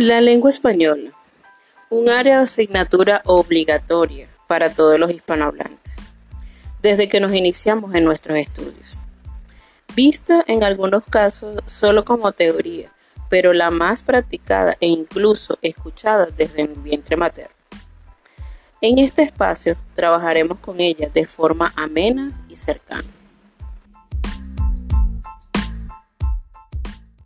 La lengua española, un área de asignatura obligatoria para todos los hispanohablantes, desde que nos iniciamos en nuestros estudios. Vista en algunos casos solo como teoría, pero la más practicada e incluso escuchada desde el vientre materno. En este espacio trabajaremos con ella de forma amena y cercana.